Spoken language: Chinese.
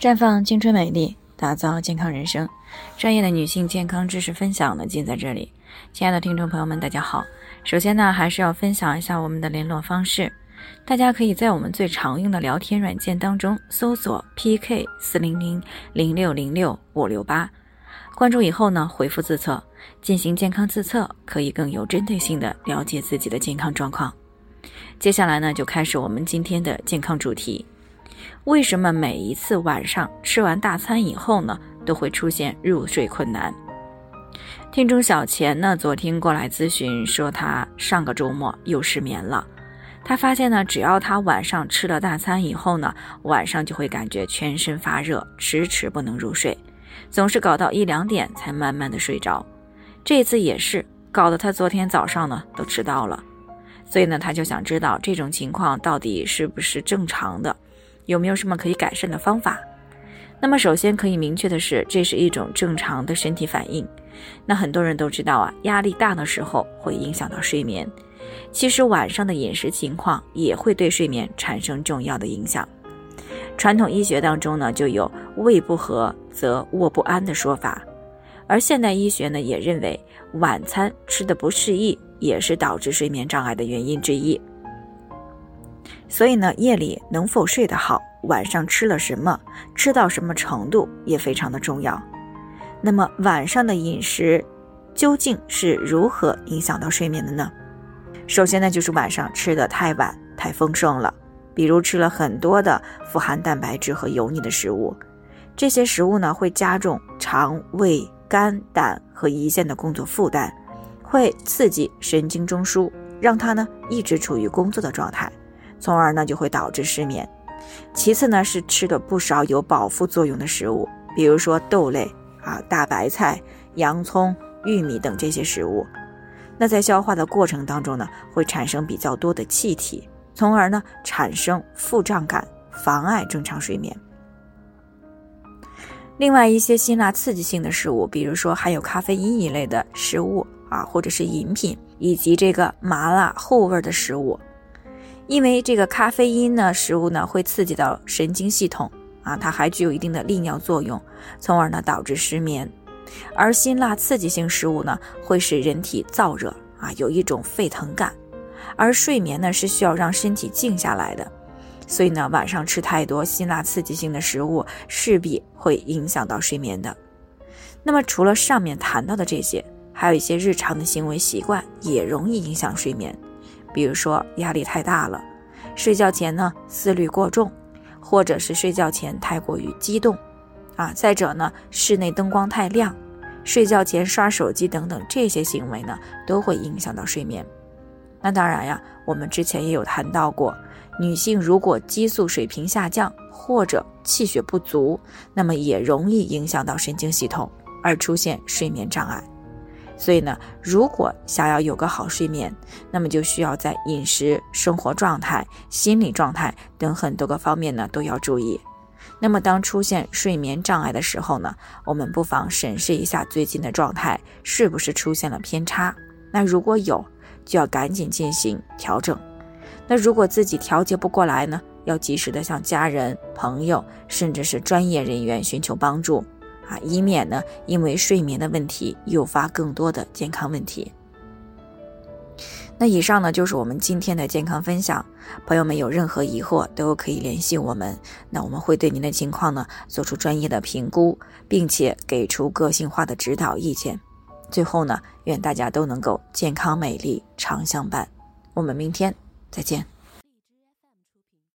绽放青春美丽，打造健康人生。专业的女性健康知识分享呢，尽在这里。亲爱的听众朋友们，大家好。首先呢，还是要分享一下我们的联络方式。大家可以在我们最常用的聊天软件当中搜索 PK 四零零零六零六五六八，关注以后呢，回复自测进行健康自测，可以更有针对性的了解自己的健康状况。接下来呢，就开始我们今天的健康主题。为什么每一次晚上吃完大餐以后呢，都会出现入睡困难？听众小钱呢，昨天过来咨询说，他上个周末又失眠了。他发现呢，只要他晚上吃了大餐以后呢，晚上就会感觉全身发热，迟迟不能入睡，总是搞到一两点才慢慢的睡着。这次也是搞得他昨天早上呢都迟到了。所以呢，他就想知道这种情况到底是不是正常的。有没有什么可以改善的方法？那么首先可以明确的是，这是一种正常的身体反应。那很多人都知道啊，压力大的时候会影响到睡眠。其实晚上的饮食情况也会对睡眠产生重要的影响。传统医学当中呢，就有胃不和则卧不安的说法，而现代医学呢也认为晚餐吃的不适宜也是导致睡眠障碍的原因之一。所以呢，夜里能否睡得好，晚上吃了什么，吃到什么程度也非常的重要。那么晚上的饮食究竟是如何影响到睡眠的呢？首先呢，就是晚上吃的太晚、太丰盛了，比如吃了很多的富含蛋白质和油腻的食物，这些食物呢会加重肠胃、肝胆和胰腺的工作负担，会刺激神经中枢，让它呢一直处于工作的状态。从而呢就会导致失眠。其次呢是吃了不少有饱腹作用的食物，比如说豆类啊、大白菜、洋葱、玉米等这些食物。那在消化的过程当中呢，会产生比较多的气体，从而呢产生腹胀感，妨碍正常睡眠。另外一些辛辣刺激性的食物，比如说含有咖啡因一类的食物啊，或者是饮品，以及这个麻辣厚味的食物。因为这个咖啡因呢，食物呢会刺激到神经系统啊，它还具有一定的利尿作用，从而呢导致失眠。而辛辣刺激性食物呢，会使人体燥热啊，有一种沸腾感。而睡眠呢是需要让身体静下来的，所以呢晚上吃太多辛辣刺激性的食物，势必会影响到睡眠的。那么除了上面谈到的这些，还有一些日常的行为习惯也容易影响睡眠。比如说压力太大了，睡觉前呢思虑过重，或者是睡觉前太过于激动，啊，再者呢室内灯光太亮，睡觉前刷手机等等这些行为呢都会影响到睡眠。那当然呀，我们之前也有谈到过，女性如果激素水平下降或者气血不足，那么也容易影响到神经系统，而出现睡眠障碍。所以呢，如果想要有个好睡眠，那么就需要在饮食、生活状态、心理状态等很多个方面呢都要注意。那么当出现睡眠障碍的时候呢，我们不妨审视一下最近的状态是不是出现了偏差。那如果有，就要赶紧进行调整。那如果自己调节不过来呢，要及时的向家人、朋友，甚至是专业人员寻求帮助。啊，以免呢因为睡眠的问题诱发更多的健康问题。那以上呢就是我们今天的健康分享，朋友们有任何疑惑都可以联系我们，那我们会对您的情况呢做出专业的评估，并且给出个性化的指导意见。最后呢，愿大家都能够健康美丽常相伴。我们明天再见。